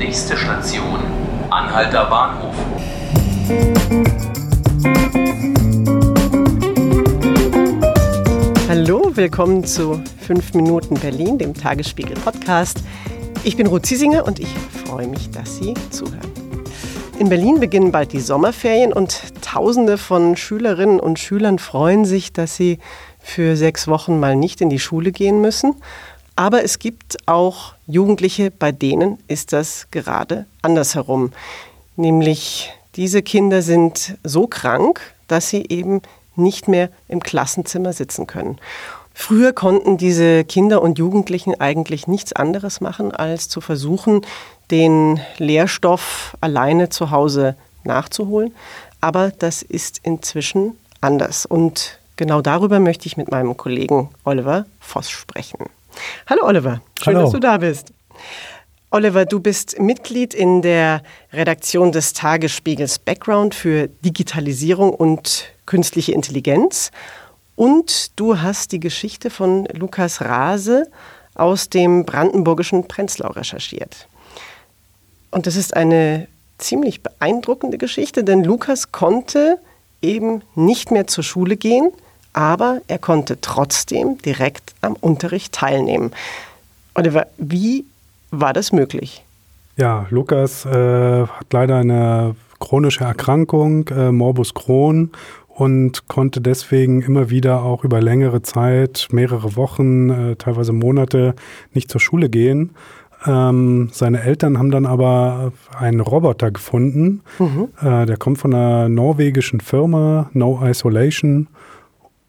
Nächste Station, Anhalter Bahnhof. Hallo, willkommen zu 5 Minuten Berlin, dem Tagesspiegel Podcast. Ich bin Ruth Ziesinger und ich freue mich, dass Sie zuhören. In Berlin beginnen bald die Sommerferien und Tausende von Schülerinnen und Schülern freuen sich, dass sie für sechs Wochen mal nicht in die Schule gehen müssen. Aber es gibt auch Jugendliche, bei denen ist das gerade andersherum. Nämlich diese Kinder sind so krank, dass sie eben nicht mehr im Klassenzimmer sitzen können. Früher konnten diese Kinder und Jugendlichen eigentlich nichts anderes machen, als zu versuchen, den Lehrstoff alleine zu Hause nachzuholen. Aber das ist inzwischen anders. Und genau darüber möchte ich mit meinem Kollegen Oliver Voss sprechen. Hallo Oliver, schön, Hallo. dass du da bist. Oliver, du bist Mitglied in der Redaktion des Tagesspiegels Background für Digitalisierung und künstliche Intelligenz. Und du hast die Geschichte von Lukas Rase aus dem brandenburgischen Prenzlau recherchiert. Und das ist eine ziemlich beeindruckende Geschichte, denn Lukas konnte eben nicht mehr zur Schule gehen, aber er konnte trotzdem direkt am Unterricht teilnehmen. Oliver, wie war das möglich? Ja, Lukas äh, hat leider eine chronische Erkrankung, äh, Morbus Crohn, und konnte deswegen immer wieder auch über längere Zeit, mehrere Wochen, äh, teilweise Monate nicht zur Schule gehen. Ähm, seine Eltern haben dann aber einen Roboter gefunden. Mhm. Äh, der kommt von einer norwegischen Firma, No Isolation.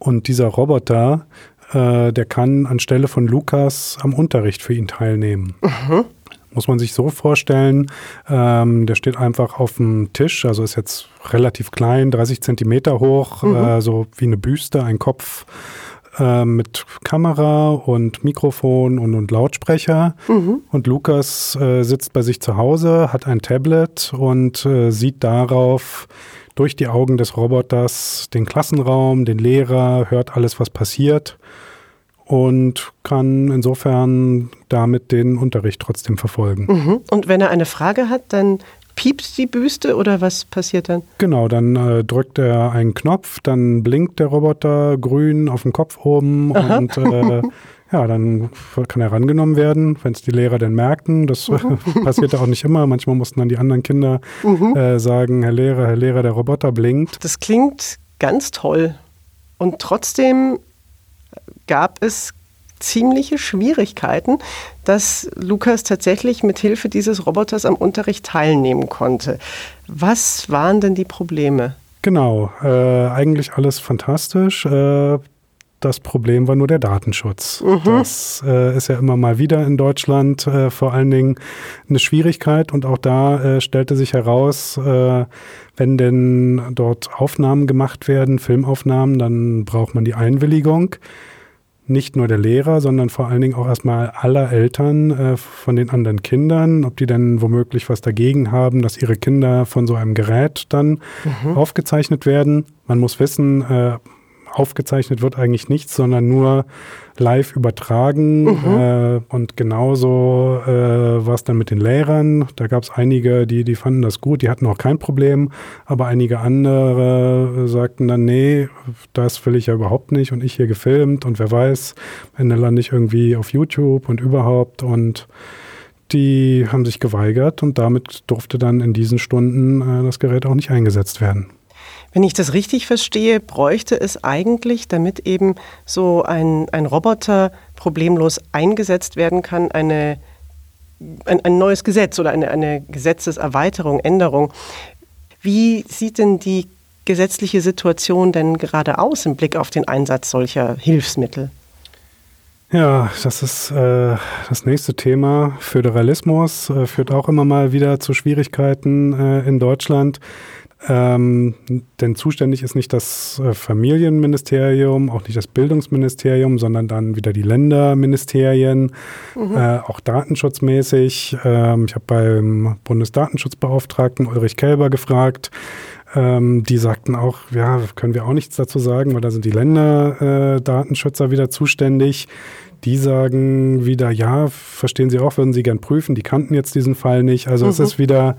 Und dieser Roboter, äh, der kann anstelle von Lukas am Unterricht für ihn teilnehmen. Mhm. Muss man sich so vorstellen, ähm, der steht einfach auf dem Tisch, also ist jetzt relativ klein, 30 Zentimeter hoch, mhm. äh, so wie eine Büste, ein Kopf äh, mit Kamera und Mikrofon und, und Lautsprecher. Mhm. Und Lukas äh, sitzt bei sich zu Hause, hat ein Tablet und äh, sieht darauf durch die Augen des Roboters den Klassenraum, den Lehrer, hört alles, was passiert und kann insofern damit den Unterricht trotzdem verfolgen. Mhm. Und wenn er eine Frage hat, dann piept die Büste oder was passiert dann? Genau, dann äh, drückt er einen Knopf, dann blinkt der Roboter grün auf dem Kopf oben Aha. und äh, ja, dann kann er rangenommen werden, wenn es die Lehrer denn merken. Das mhm. passiert ja auch nicht immer. Manchmal mussten dann die anderen Kinder mhm. äh, sagen, Herr Lehrer, Herr Lehrer, der Roboter blinkt. Das klingt ganz toll. Und trotzdem gab es ziemliche Schwierigkeiten, dass Lukas tatsächlich mit Hilfe dieses Roboters am Unterricht teilnehmen konnte. Was waren denn die Probleme? Genau, äh, eigentlich alles fantastisch. Äh, das Problem war nur der Datenschutz. Mhm. Das äh, ist ja immer mal wieder in Deutschland äh, vor allen Dingen eine Schwierigkeit. Und auch da äh, stellte sich heraus, äh, wenn denn dort Aufnahmen gemacht werden, Filmaufnahmen, dann braucht man die Einwilligung nicht nur der Lehrer, sondern vor allen Dingen auch erstmal aller Eltern äh, von den anderen Kindern, ob die denn womöglich was dagegen haben, dass ihre Kinder von so einem Gerät dann mhm. aufgezeichnet werden. Man muss wissen, äh, aufgezeichnet wird eigentlich nichts, sondern nur live übertragen. Mhm. Äh, und genauso äh, war es dann mit den Lehrern. Da gab es einige, die, die fanden das gut, die hatten auch kein Problem. Aber einige andere sagten dann, nee, das will ich ja überhaupt nicht. Und ich hier gefilmt und wer weiß, Ende lande ich irgendwie auf YouTube und überhaupt. Und die haben sich geweigert und damit durfte dann in diesen Stunden äh, das Gerät auch nicht eingesetzt werden. Wenn ich das richtig verstehe, bräuchte es eigentlich, damit eben so ein, ein Roboter problemlos eingesetzt werden kann, eine, ein, ein neues Gesetz oder eine, eine Gesetzeserweiterung, Änderung. Wie sieht denn die gesetzliche Situation denn gerade aus im Blick auf den Einsatz solcher Hilfsmittel? Ja, das ist äh, das nächste Thema. Föderalismus äh, führt auch immer mal wieder zu Schwierigkeiten äh, in Deutschland. Ähm, denn zuständig ist nicht das äh, Familienministerium, auch nicht das Bildungsministerium, sondern dann wieder die Länderministerien, mhm. äh, auch datenschutzmäßig. Ähm, ich habe beim Bundesdatenschutzbeauftragten Ulrich Kelber gefragt. Ähm, die sagten auch, ja, können wir auch nichts dazu sagen, weil da sind die Länderdatenschützer äh, wieder zuständig die sagen wieder, ja, verstehen Sie auch, würden Sie gern prüfen. Die kannten jetzt diesen Fall nicht. Also mhm. es ist wieder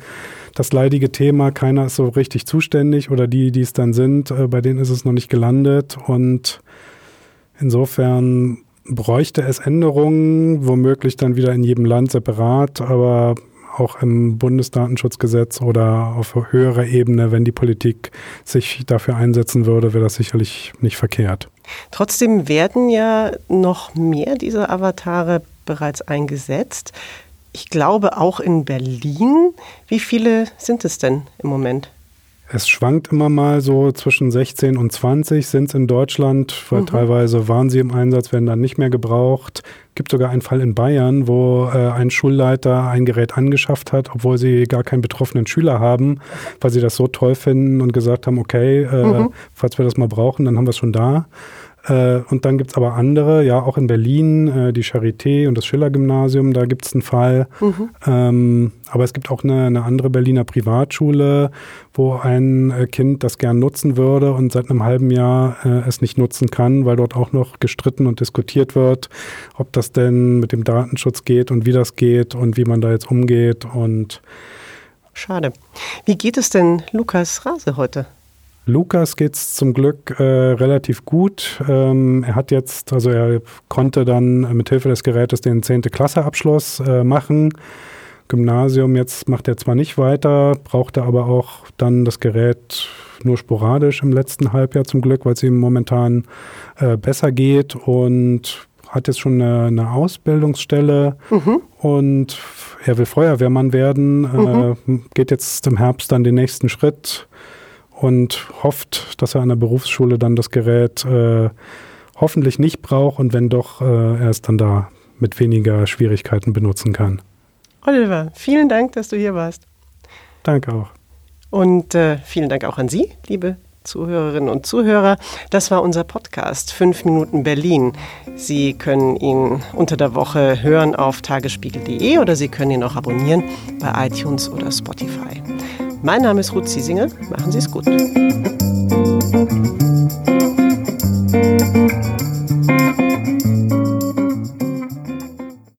das leidige Thema, keiner ist so richtig zuständig oder die, die es dann sind, äh, bei denen ist es noch nicht gelandet. Und insofern bräuchte es Änderungen, womöglich dann wieder in jedem Land separat, aber auch im Bundesdatenschutzgesetz oder auf höherer Ebene, wenn die Politik sich dafür einsetzen würde, wäre das sicherlich nicht verkehrt. Trotzdem werden ja noch mehr dieser Avatare bereits eingesetzt. Ich glaube auch in Berlin. Wie viele sind es denn im Moment? Es schwankt immer mal so zwischen 16 und 20 sind es in Deutschland, weil mhm. teilweise waren sie im Einsatz, werden dann nicht mehr gebraucht. Es gibt sogar einen Fall in Bayern, wo äh, ein Schulleiter ein Gerät angeschafft hat, obwohl sie gar keinen betroffenen Schüler haben, weil sie das so toll finden und gesagt haben, okay, äh, mhm. falls wir das mal brauchen, dann haben wir es schon da. Äh, und dann gibt es aber andere, ja, auch in Berlin, äh, die Charité und das Schiller-Gymnasium, da gibt es einen Fall. Mhm. Ähm, aber es gibt auch eine, eine, andere Berliner Privatschule, wo ein äh, Kind das gern nutzen würde und seit einem halben Jahr äh, es nicht nutzen kann, weil dort auch noch gestritten und diskutiert wird, ob das denn mit dem Datenschutz geht und wie das geht und wie man da jetzt umgeht und Schade. Wie geht es denn Lukas Rase heute? Lukas geht es zum Glück äh, relativ gut. Ähm, er hat jetzt, also er konnte dann mit Hilfe des Gerätes den 10. Klasseabschluss äh, machen. Gymnasium jetzt macht er zwar nicht weiter, brauchte aber auch dann das Gerät nur sporadisch im letzten Halbjahr zum Glück, weil es ihm momentan äh, besser geht und hat jetzt schon eine, eine Ausbildungsstelle mhm. und er will Feuerwehrmann werden, mhm. Äh, geht jetzt im Herbst dann den nächsten Schritt und hofft, dass er an der Berufsschule dann das Gerät äh, hoffentlich nicht braucht und wenn doch, äh, er es dann da mit weniger Schwierigkeiten benutzen kann. Oliver, vielen Dank, dass du hier warst. Danke auch. Und äh, vielen Dank auch an Sie, liebe Zuhörerinnen und Zuhörer. Das war unser Podcast 5 Minuten Berlin. Sie können ihn unter der Woche hören auf tagesspiegel.de oder Sie können ihn auch abonnieren bei iTunes oder Spotify. Mein Name ist Ruth Ziesinger. Machen Sie es gut.